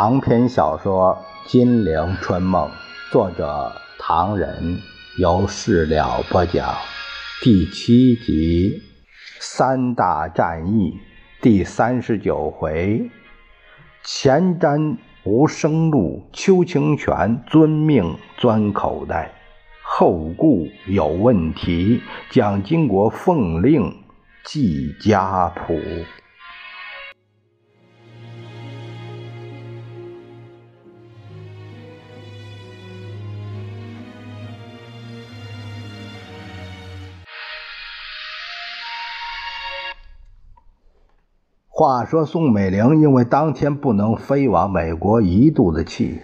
长篇小说《金陵春梦》，作者唐人，由事了播讲，第七集《三大战役》第三十九回：前瞻无生路，邱清泉遵命钻口袋，后顾有问题，蒋经国奉令记家谱。话说宋美龄因为当天不能飞往美国，一肚子气。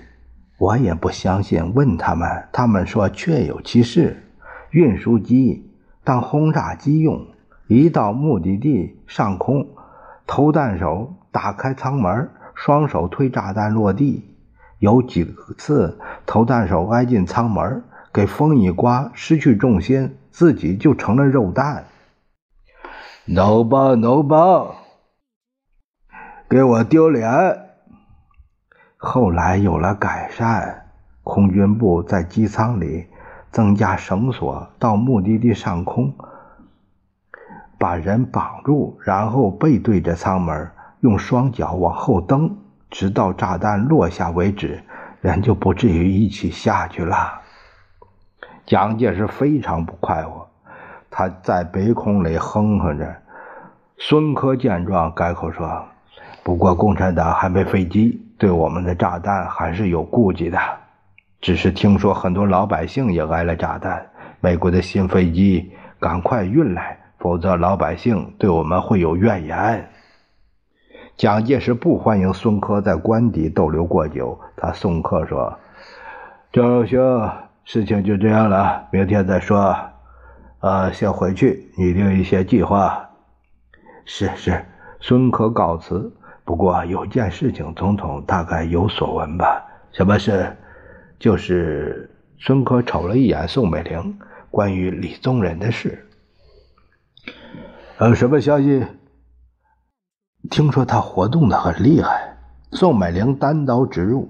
我也不相信，问他们，他们说确有其事。运输机当轰炸机用，一到目的地上空，投弹手打开舱门，双手推炸弹落地。有几次投弹手挨进舱门，给风一刮，失去重心，自己就成了肉弹。No 吧，No 吧。给我丢脸！后来有了改善，空军部在机舱里增加绳索，到目的地上空把人绑住，然后背对着舱门，用双脚往后蹬，直到炸弹落下为止，人就不至于一起下去了。蒋介石非常不快活，他在北空里哼哼着。孙科见状，改口说。不过，共产党还没飞机，对我们的炸弹还是有顾忌的。只是听说很多老百姓也挨了炸弹，美国的新飞机赶快运来，否则老百姓对我们会有怨言。蒋介石不欢迎孙科在官邸逗留过久，他送客说：“周兄，事情就这样了，明天再说。啊，先回去拟定一些计划。”是是，孙科告辞。不过有件事情，总统大概有所闻吧？什么事？就是孙科瞅了一眼宋美龄，关于李宗仁的事。呃什么消息？听说他活动的很厉害。宋美龄单刀直入：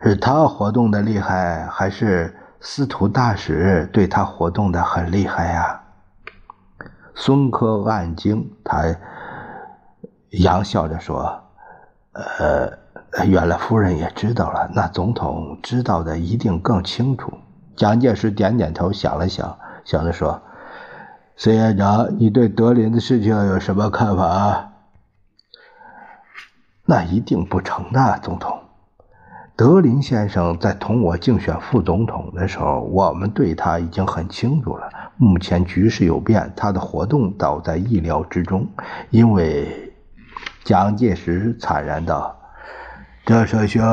是他活动的厉害，还是司徒大使对他活动的很厉害呀？孙科暗惊，他。杨笑着说：“呃，原来夫人也知道了。那总统知道的一定更清楚。”蒋介石点点头，想了想，想着说：“孙院长，你对德林的事情有什么看法？”那一定不成的，总统。德林先生在同我竞选副总统的时候，我们对他已经很清楚了。目前局势有变，他的活动倒在意料之中，因为。蒋介石惨然道：“赵少兄，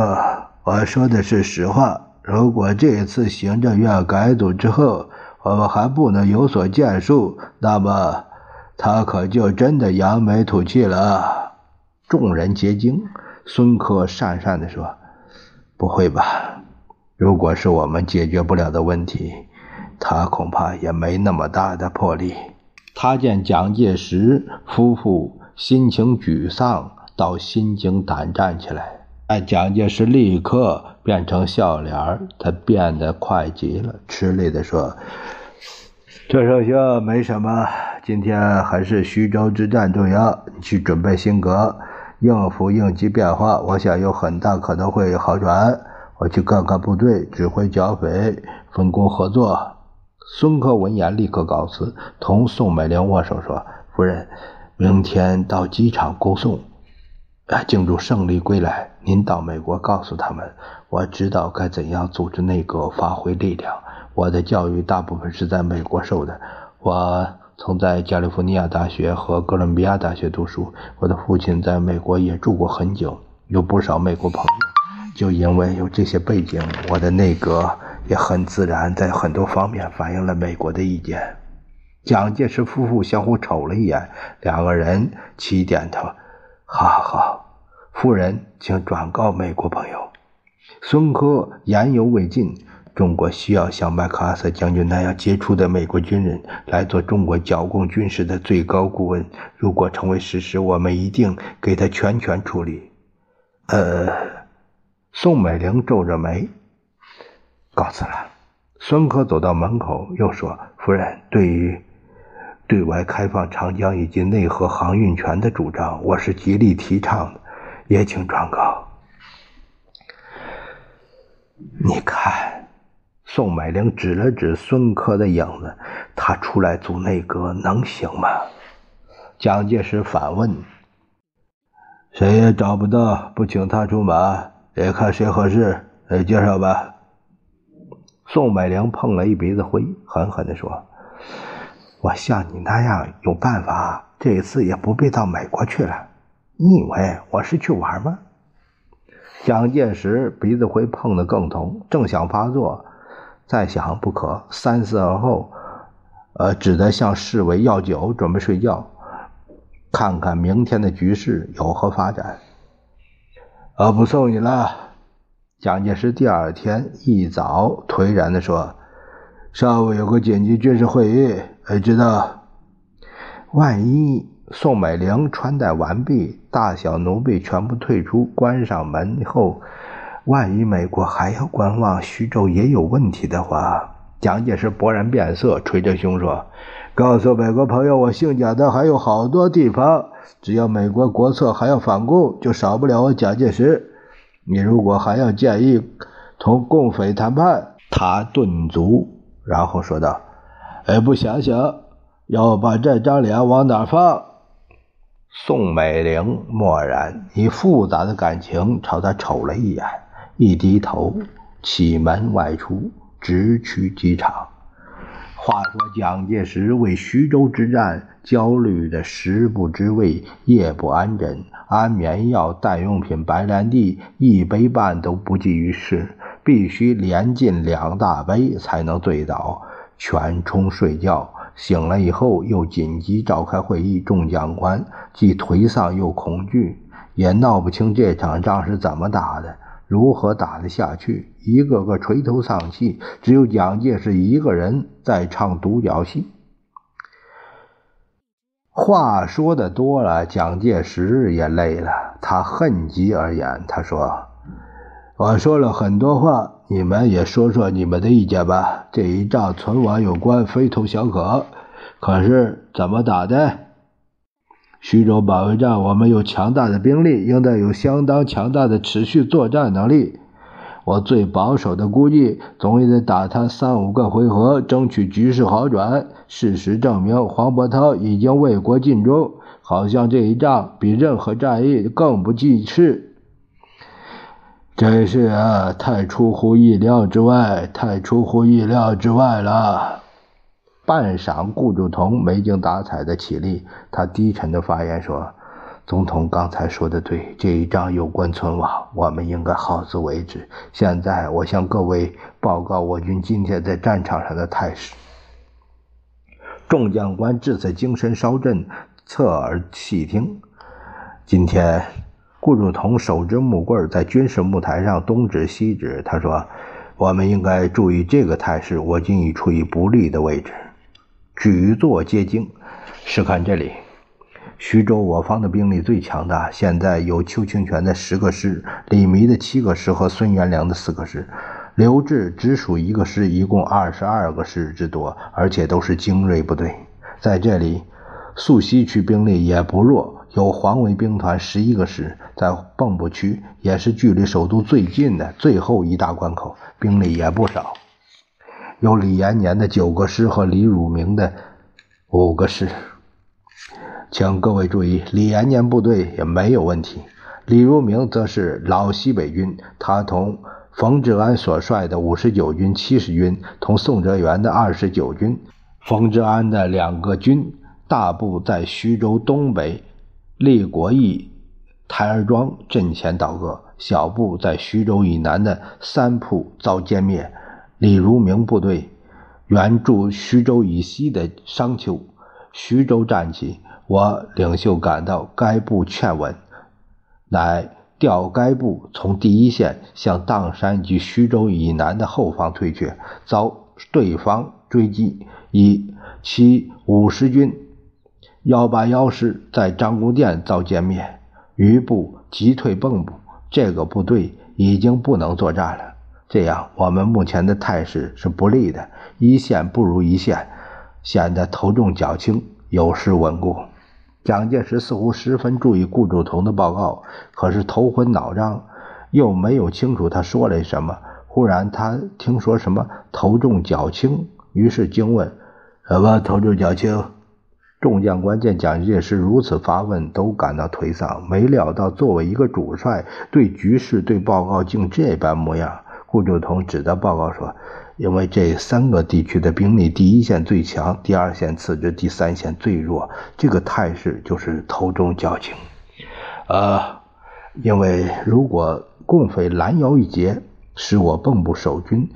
我说的是实话。如果这一次行政院改组之后，我们还不能有所建树，那么他可就真的扬眉吐气了。”众人皆惊。孙科讪讪地说：“不会吧？如果是我们解决不了的问题，他恐怕也没那么大的魄力。”他见蒋介石夫妇。心情沮丧到心惊胆战起来，但蒋介石立刻变成笑脸他变得快极了，吃力地说：“这首兄没什么，今天还是徐州之战重要，你去准备新阁，应付应急变化，我想有很大可能会好转。我去看看部队，指挥剿匪，分工合作。”孙科闻言立刻告辞，同宋美龄握手说：“夫人。”明天到机场恭送，啊，庆祝胜利归来。您到美国告诉他们，我知道该怎样组织内阁，发挥力量。我的教育大部分是在美国受的，我曾在加利福尼亚大学和哥伦比亚大学读书。我的父亲在美国也住过很久，有不少美国朋友。就因为有这些背景，我的内阁也很自然在很多方面反映了美国的意见。蒋介石夫妇相互瞅了一眼，两个人齐点头：“好好，夫人，请转告美国朋友。”孙科言犹未尽：“中国需要像麦克阿瑟将军那样杰出的美国军人来做中国剿共军事的最高顾问。如果成为事实，我们一定给他全权处理。”呃，宋美龄皱着眉，告辞了。孙科走到门口，又说：“夫人，对于对外开放长江以及内河航运权的主张，我是极力提倡的，也请转告。”你看，宋美龄指了指孙科的影子，他出来组内阁能行吗？蒋介石反问：“谁也找不到，不请他出马，也看谁合适，来介绍吧。”宋美龄碰了一鼻子灰，狠狠地说：“我像你那样有办法，这一次也不必到美国去了。你以为我是去玩吗？”蒋介石鼻子灰碰得更痛，正想发作，再想不可，三思而后，呃，只得向侍卫要酒，准备睡觉，看看明天的局势有何发展。呃，不送你了。蒋介石第二天一早颓然地说：“上午有个紧急军事会议，哎，知道，万一……”宋美龄穿戴完毕，大小奴婢全部退出，关上门后，万一美国还要观望，徐州也有问题的话，蒋介石勃然变色，捶着胸说：“告诉美国朋友，我姓蒋的还有好多地方，只要美国国策还要反共，就少不了我蒋介石。你如果还要建议同共匪谈判，他顿足，然后说道：‘哎，不想想，要把这张脸往哪放？’”宋美龄默然，以复杂的感情朝他瞅了一眼，一低头，启门外出，直趋机场。话说蒋介石为徐州之战焦虑的食不知味，夜不安枕，安眠药、代用品白兰地一杯半都不济于事，必须连进两大杯才能醉倒，全冲睡觉。醒了以后，又紧急召开会议。众将官既颓丧又恐惧，也闹不清这场仗是怎么打的，如何打得下去。一个个垂头丧气，只有蒋介石一个人在唱独角戏。话说的多了，蒋介石也累了，他恨极而言：“他说，我说了很多话。”你们也说说你们的意见吧。这一仗存亡有关，非同小可。可是怎么打的？徐州保卫战，我们有强大的兵力，应该有相当强大的持续作战能力。我最保守的估计，总也得打他三五个回合，争取局势好转。事实证明，黄伯韬已经为国尽忠，好像这一仗比任何战役更不济事。真是啊，太出乎意料之外，太出乎意料之外了。半晌，顾祝同没精打采的起立，他低沉的发言说：“总统刚才说的对，这一仗有关存亡，我们应该好自为之。现在，我向各位报告我军今天在战场上的态势。”众将官至此精神稍振，侧耳细听。今天。顾祝同手执木棍，在军事木台上东指西指。他说：“我们应该注意这个态势，我军已处于不利的位置，举座皆惊。试看这里，徐州我方的兵力最强大，现在有邱清泉的十个师、李弥的七个师和孙元良的四个师，刘志只属一个师，一共二十二个师之多，而且都是精锐部队。在这里，宿西区兵力也不弱。”有黄维兵团十一个师，在蚌埠区也是距离首都最近的最后一大关口，兵力也不少。有李延年的九个师和李汝明的五个师，请各位注意，李延年部队也没有问题。李如明则是老西北军，他同冯治安所率的五十九军、七十军，同宋哲元的二十九军，冯治安的两个军大部在徐州东北。立国义、台儿庄阵前倒戈，小部在徐州以南的三铺遭歼灭。李如明部队援助徐州以西的商丘，徐州战起，我领袖赶到，该部劝稳，乃调该部从第一线向砀山及徐州以南的后方退却，遭对方追击，以其五十军。幺八幺师在张公店遭歼灭，余部急退蚌埠，这个部队已经不能作战了。这样，我们目前的态势是不利的，一线不如一线，显得头重脚轻，有失稳固。蒋介石似乎十分注意顾祝同的报告，可是头昏脑胀，又没有清楚他说了什么。忽然，他听说什么头重脚轻，于是惊问：“什么头重脚轻？”众将官见蒋介石如此发问，都感到颓丧，没料到作为一个主帅，对局势、对报告竟这般模样。顾祝同指着报告说：“因为这三个地区的兵力，第一线最强，第二线次之，第三线最弱。这个态势就是头重脚轻。呃，因为如果共匪拦腰一截，使我蚌埠守军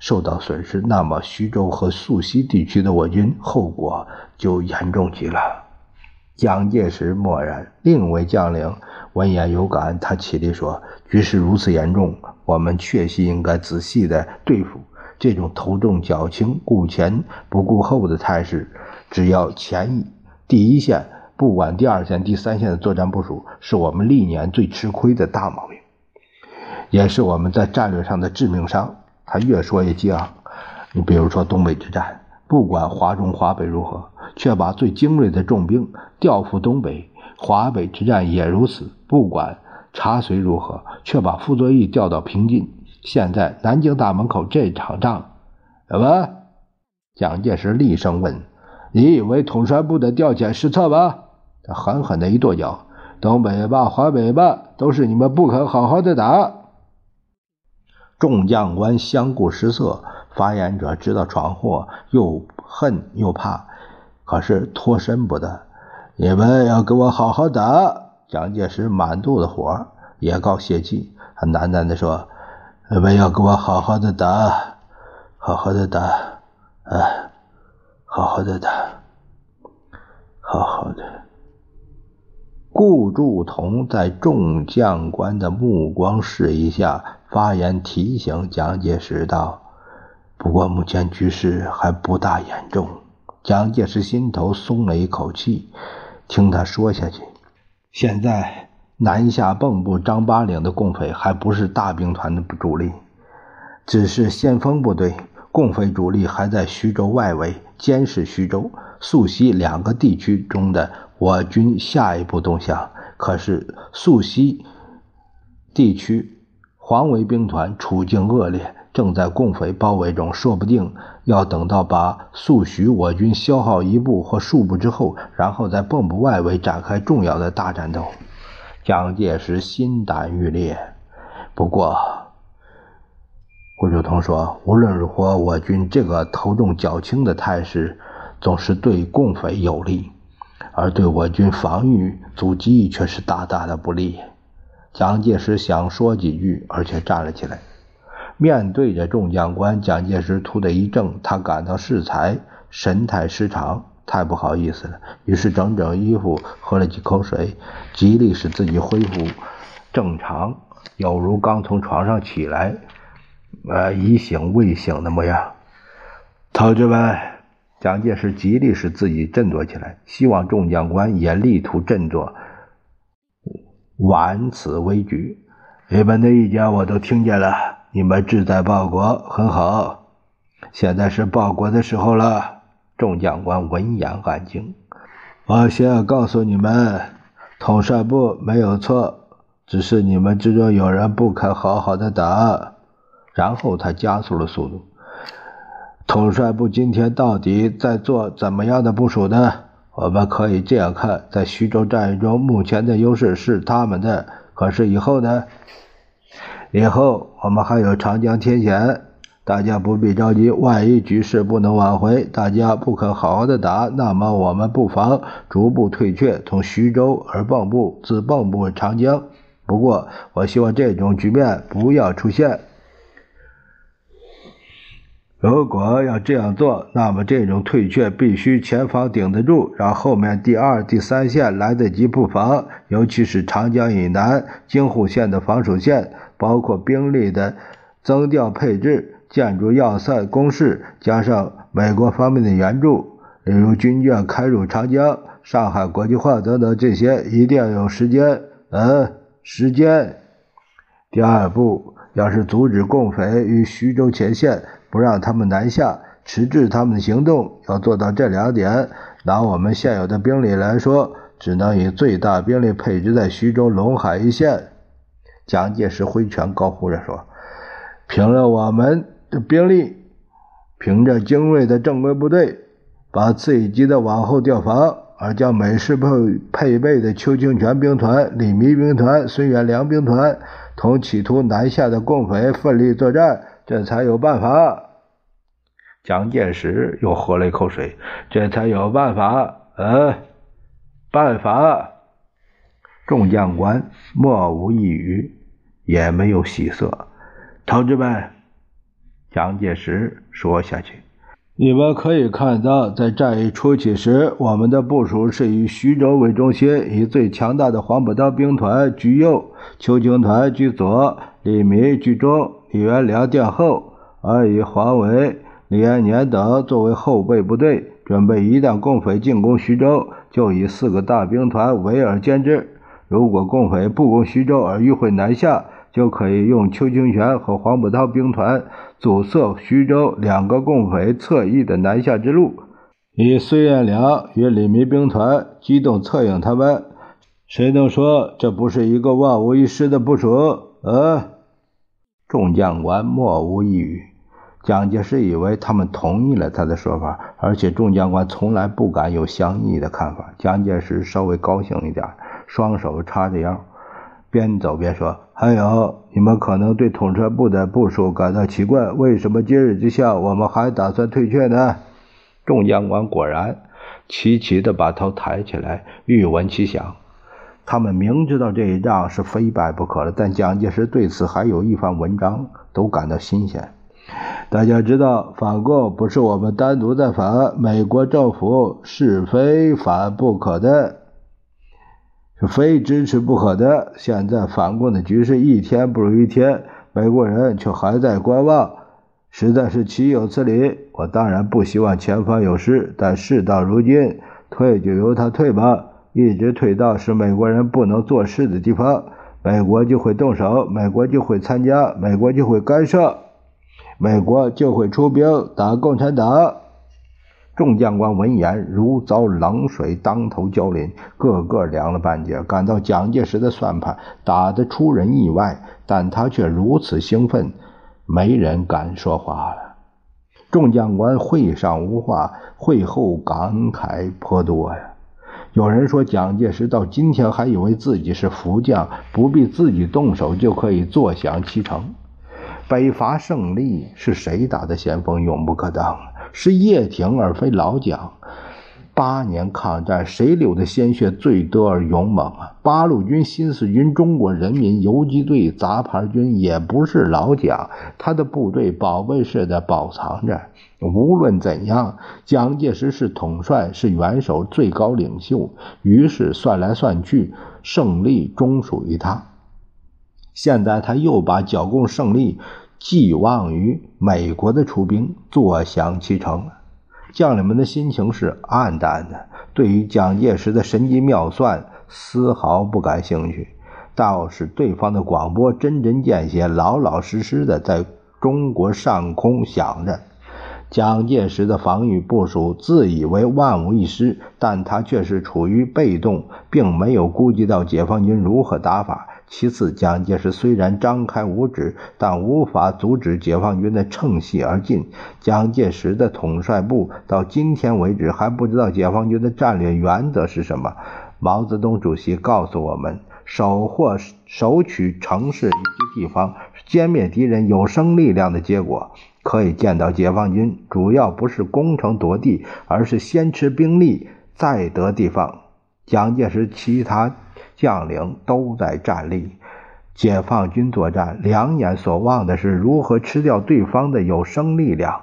受到损失，那么徐州和宿西地区的我军后果就严重极了。”蒋介石默然，另一位将领闻言有感，他起立说：“局势如此严重。”我们确实应该仔细的对付这种头重脚轻、顾前不顾后的态势。只要前一第一线不管第二线、第三线的作战部署，是我们历年最吃亏的大毛病，也是我们在战略上的致命伤。他越说越激昂。你比如说东北之战，不管华中、华北如何，却把最精锐的重兵调赴东北；华北之战也如此，不管。查随如何？却把傅作义调到平津。现在南京大门口这场仗，什么？蒋介石厉声问：“你以为统帅部的调遣失策吗？”他狠狠的一跺脚：“东北吧，华北吧，都是你们不肯好好的打。”众将官相顾失色。发言者知道闯祸，又恨又怕，可是脱身不得。你们要给我好好打！蒋介石满肚子火，也告泄气，他喃喃地说：“你们要给我好好的打，好好的打，哎，好好的打，好好的。”顾祝同在众将官的目光示意下发言，提醒蒋介石道：“不过目前局势还不大严重。”蒋介石心头松了一口气，听他说下去。现在南下蚌埠张八岭的共匪还不是大兵团的主力，只是先锋部队。共匪主力还在徐州外围监视徐州、宿西两个地区中的我军下一步动向。可是宿西地区黄维兵团处境恶劣，正在共匪包围中，说不定要等到把宿徐我军消耗一部或数部之后，然后在蚌埠外围展开重要的大战斗。蒋介石心胆欲裂。不过，顾祝同说，无论如何，我军这个头重脚轻的态势，总是对共匪有利，而对我军防御阻击却是大大的不利。蒋介石想说几句，而且站了起来，面对着众将官。蒋介石突的一怔，他感到适才，神态失常，太不好意思了。于是整整衣服，喝了几口水，极力使自己恢复正常，有如刚从床上起来，呃，已醒未醒的模样。同志们，蒋介石极力使自己振作起来，希望众将官也力图振作。挽此危局，你们的意见我都听见了。你们志在报国，很好。现在是报国的时候了。众将官闻言安静。我先要告诉你们，统帅部没有错，只是你们之中有人不肯好好的打。然后他加速了速度。统帅部今天到底在做怎么样的部署呢？我们可以这样看，在徐州战役中，目前的优势是他们的。可是以后呢？以后我们还有长江天险，大家不必着急。万一局势不能挽回，大家不肯好好的打，那么我们不妨逐步退却，从徐州而蚌埠，自蚌埠长江。不过，我希望这种局面不要出现。如果要这样做，那么这种退却必须前方顶得住，让后面第二、第三线来得及布防。尤其是长江以南京沪线的防守线，包括兵力的增调配置、建筑要塞、工事，加上美国方面的援助，例如军舰开入长江、上海国际化等等，这些一定要有时间。嗯，时间。第二步，要是阻止共匪与徐州前线，不让他们南下，迟滞他们的行动，要做到这两点。拿我们现有的兵力来说，只能以最大兵力配置在徐州、陇海一线。蒋介石挥拳高呼着说：“凭了我们的兵力，凭着精锐的正规部队，把次一级的往后调防，而将美式配配备的邱清泉兵团、李弥兵团、孙元良兵团同企图南下的共匪奋力作战，这才有办法。”蒋介石又喝了一口水，这才有办法。嗯，办法。众将官莫无一语。也没有喜色，同志们，蒋介石说下去：“你们可以看到，在战役初期时，我们的部署是以徐州为中心，以最强大的黄埔刀兵团居右，邱清团居左，李弥居中，李元良殿后，而以黄维、李延年等作为后备部队，准备一旦共匪进攻徐州，就以四个大兵团围而歼之。如果共匪不攻徐州而迂回南下，就可以用邱清泉和黄埔涛兵团阻塞徐州两个共匪侧翼的南下之路，以孙元良与李弥兵团机动策应他们。谁能说这不是一个万无一失的部署？呃，众将官莫无一语。蒋介石以为他们同意了他的说法，而且众将官从来不敢有相异的看法。蒋介石稍微高兴一点，双手叉着腰。边走边说：“还有，你们可能对统帅部的部署感到奇怪，为什么今日之下我们还打算退却呢？”众将官果然齐齐地把头抬起来，欲闻其详。他们明知道这一仗是非败不可了，但蒋介石对此还有一番文章，都感到新鲜。大家知道，反共不是我们单独在反，美国政府是非反不可的。是非支持不可的。现在反共的局势一天不如一天，美国人却还在观望，实在是岂有此理！我当然不希望前方有事，但事到如今，退就由他退吧，一直退到使美国人不能做事的地方，美国就会动手，美国就会参加，美国就会干涉，美国就会出兵打共产党。众将官闻言，如遭冷水当头浇淋，个个凉了半截，感到蒋介石的算盘打得出人意外，但他却如此兴奋，没人敢说话了。众将官会上无话，会后感慨颇多呀。有人说，蒋介石到今天还以为自己是福将，不必自己动手就可以坐享其成。北伐胜利是谁打的先锋，永不可当。是叶挺而非老蒋。八年抗战，谁流的鲜血最多而勇猛啊？八路军、新四军、中国人民游击队、杂牌军，也不是老蒋。他的部队宝贝似的保藏着。无论怎样，蒋介石是统帅，是元首、最高领袖。于是算来算去，胜利终属于他。现在他又把剿共胜利。寄望于美国的出兵，坐享其成。将领们的心情是暗淡的，对于蒋介石的神机妙算丝毫不感兴趣。倒是对方的广播针针见血，老老实实的在中国上空响着。蒋介石的防御部署自以为万无一失，但他却是处于被动，并没有估计到解放军如何打法。其次，蒋介石虽然张开五指，但无法阻止解放军的乘隙而进。蒋介石的统帅部到今天为止还不知道解放军的战略原则是什么。毛泽东主席告诉我们：守获、首取城市以及地方，歼灭敌人有生力量的结果。可以见到，解放军主要不是攻城夺地，而是先吃兵力，再得地方。蒋介石其他。将领都在站立，解放军作战，两眼所望的是如何吃掉对方的有生力量，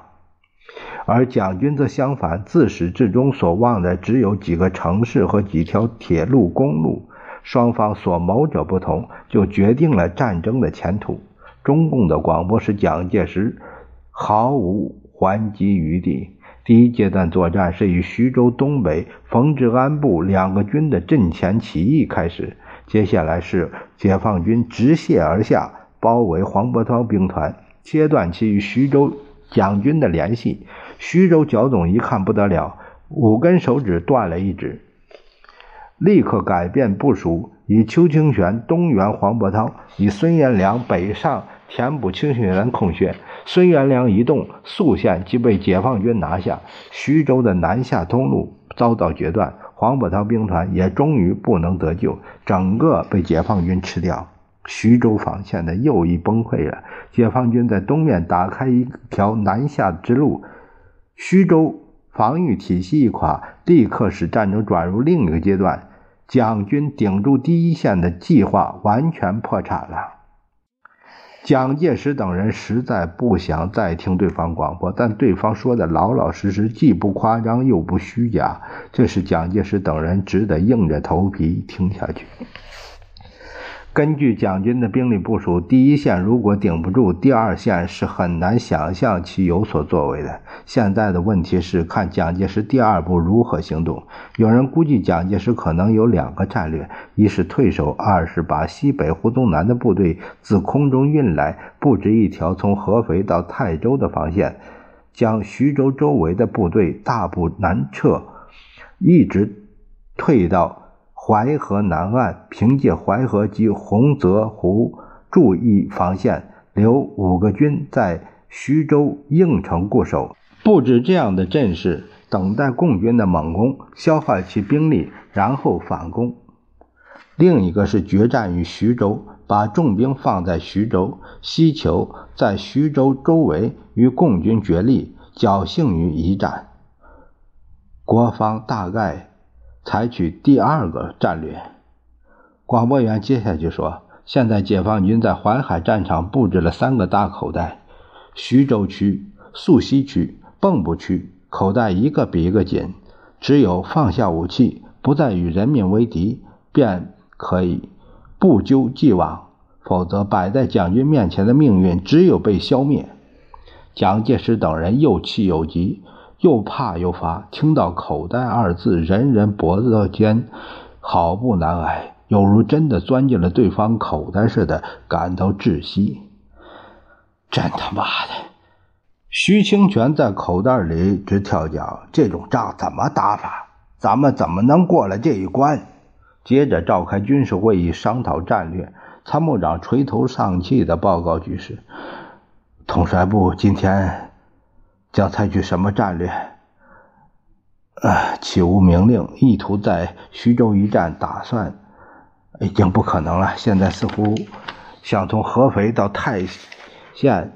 而蒋军则相反，自始至终所望的只有几个城市和几条铁路、公路。双方所谋者不同，就决定了战争的前途。中共的广播使蒋介石毫无还击余地。第一阶段作战是以徐州东北冯治安部两个军的阵前起义开始，接下来是解放军直泻而下，包围黄伯韬兵团，切断其与徐州蒋军的联系。徐州剿总一看不得了，五根手指断了一指，立刻改变部署，以邱清泉东援黄伯韬，以孙延良北上填补清泉空缺。孙元良一动，宿县即被解放军拿下，徐州的南下通路遭到决断，黄伯韬兵团也终于不能得救，整个被解放军吃掉。徐州防线的又一崩溃了，解放军在东面打开一条南下之路，徐州防御体系一垮，立刻使战争转入另一个阶段，蒋军顶住第一线的计划完全破产了。蒋介石等人实在不想再听对方广播，但对方说的老老实实，既不夸张又不虚假，这是蒋介石等人只得硬着头皮听下去。根据蒋军的兵力部署，第一线如果顶不住，第二线是很难想象其有所作为的。现在的问题是看蒋介石第二步如何行动。有人估计蒋介石可能有两个战略：一是退守，二是把西北、胡宗南的部队自空中运来，布置一条从合肥到泰州的防线，将徐州周围的部队大部南撤，一直退到。淮河南岸，凭借淮河及洪泽湖注意防线，留五个军在徐州应城固守，布置这样的阵势，等待共军的猛攻，消耗其兵力，然后反攻。另一个是决战于徐州，把重兵放在徐州，希求在徐州周围与共军决力，侥幸于一战。国方大概。采取第二个战略，广播员接下去说：“现在解放军在淮海战场布置了三个大口袋，徐州区、宿西区、蚌埠区，口袋一个比一个紧。只有放下武器，不再与人民为敌，便可以不究既往；否则，摆在蒋军面前的命运只有被消灭。”蒋介石等人又气又急。又怕又发，听到“口袋”二字，人人脖子间好不难挨，犹如真的钻进了对方口袋似的，感到窒息。真他妈的！徐清泉在口袋里直跳脚，这种仗怎么打法？咱们怎么能过了这一关？接着召开军事会议，商讨战略。参谋长垂头丧气地报告局势：统帅部今天。将采取什么战略？呃，岂无明令？意图在徐州一战打算已经不可能了。现在似乎想从合肥到泰县，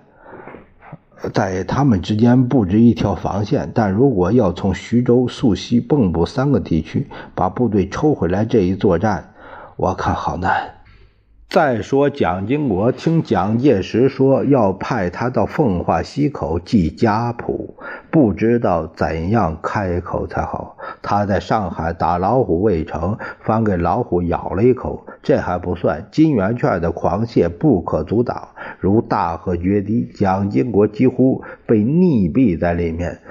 在他们之间布置一条防线。但如果要从徐州、宿溪、蚌埠三个地区把部队抽回来，这一作战，我看好难。再说，蒋经国听蒋介石说要派他到奉化溪口祭家谱，不知道怎样开口才好。他在上海打老虎未成，反给老虎咬了一口。这还不算，金圆券的狂泻不可阻挡，如大河决堤，蒋经国几乎被溺毙在里面。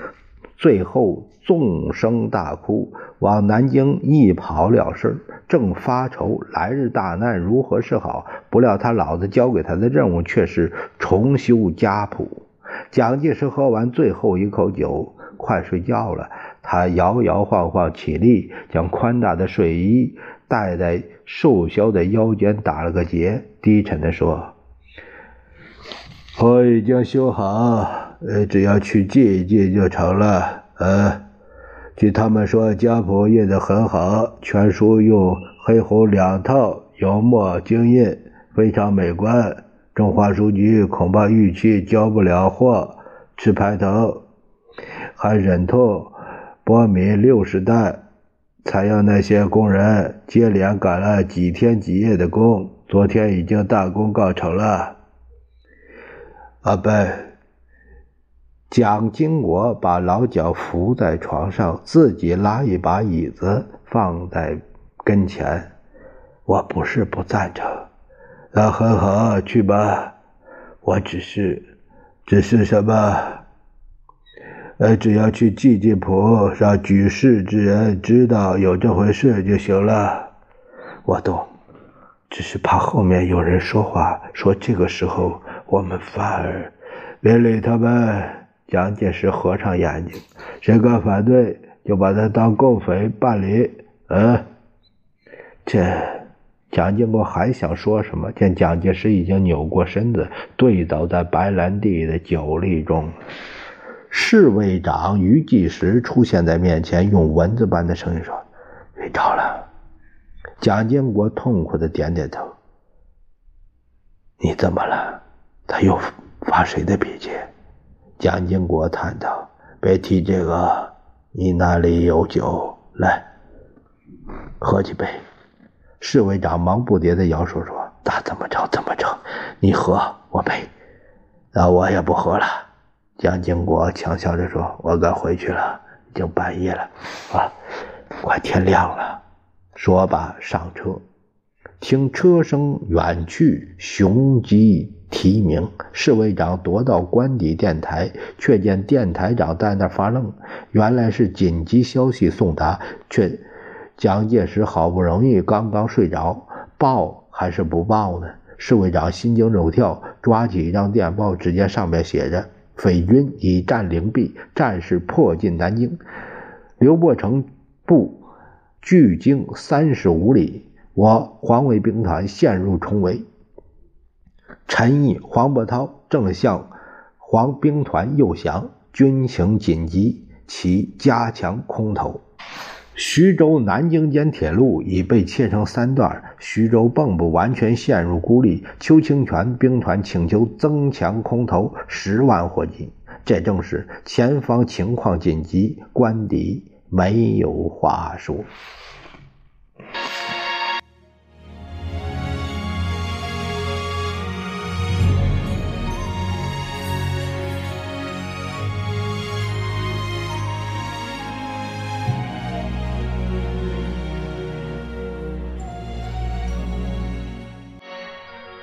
最后纵声大哭，往南京一跑了事正发愁来日大难如何是好，不料他老子交给他的任务却是重修家谱。蒋介石喝完最后一口酒，快睡觉了。他摇摇晃晃起立，将宽大的睡衣戴在瘦削的腰间，打了个结，低沉地说：“我已经修好。”呃，只要去祭一祭就成了。呃，据他们说，家谱印得很好，全书用黑红两套油墨精印，非常美观。中华书局恐怕预期交不了货，吃排头，还忍痛拨米六十担，才让那些工人接连赶了几天几夜的工。昨天已经大功告成了。阿贝。蒋经国把老蒋扶在床上，自己拉一把椅子放在跟前。我不是不赞成，那很好，去吧。我只是，只是什么？呃，只要去祭祭谱，让举事之人知道有这回事就行了。我懂。只是怕后面有人说话，说这个时候我们反而别理他们。蒋介石合上眼睛，谁敢反对，就把他当共匪办理。嗯，这蒋经国还想说什么？见蒋介石已经扭过身子，跪倒在白兰地的酒力中。侍卫长于继时出现在面前，用蚊子般的声音说：“睡着了。”蒋经国痛苦的点点头。你怎么了？他又发谁的脾气？蒋经国叹道：“别提这个，你那里有酒，来，喝几杯。”侍卫长忙不迭的摇手说：“那怎么着怎么着，你喝我陪，那我也不喝了。”蒋经国强笑着说：“我该回去了，已经半夜了，啊，快天亮了。”说罢上车，听车声远去，雄鸡。啼鸣侍卫长夺到官邸电台，却见电台长在那发愣。原来是紧急消息送达，却蒋介石好不容易刚刚睡着，报还是不报呢？侍卫长心惊肉跳，抓起一张电报，只见上面写着：“匪军已占领毕，战事迫近南京，刘伯承部距京三十五里，我黄卫兵团陷入重围。”陈毅、黄伯韬正向黄兵团诱降，军情紧急，其加强空投。徐州南京间铁路已被切成三段，徐州蚌埠完全陷入孤立。邱清泉兵团请求增强空投十万火急，这正是前方情况紧急，官邸没有话说。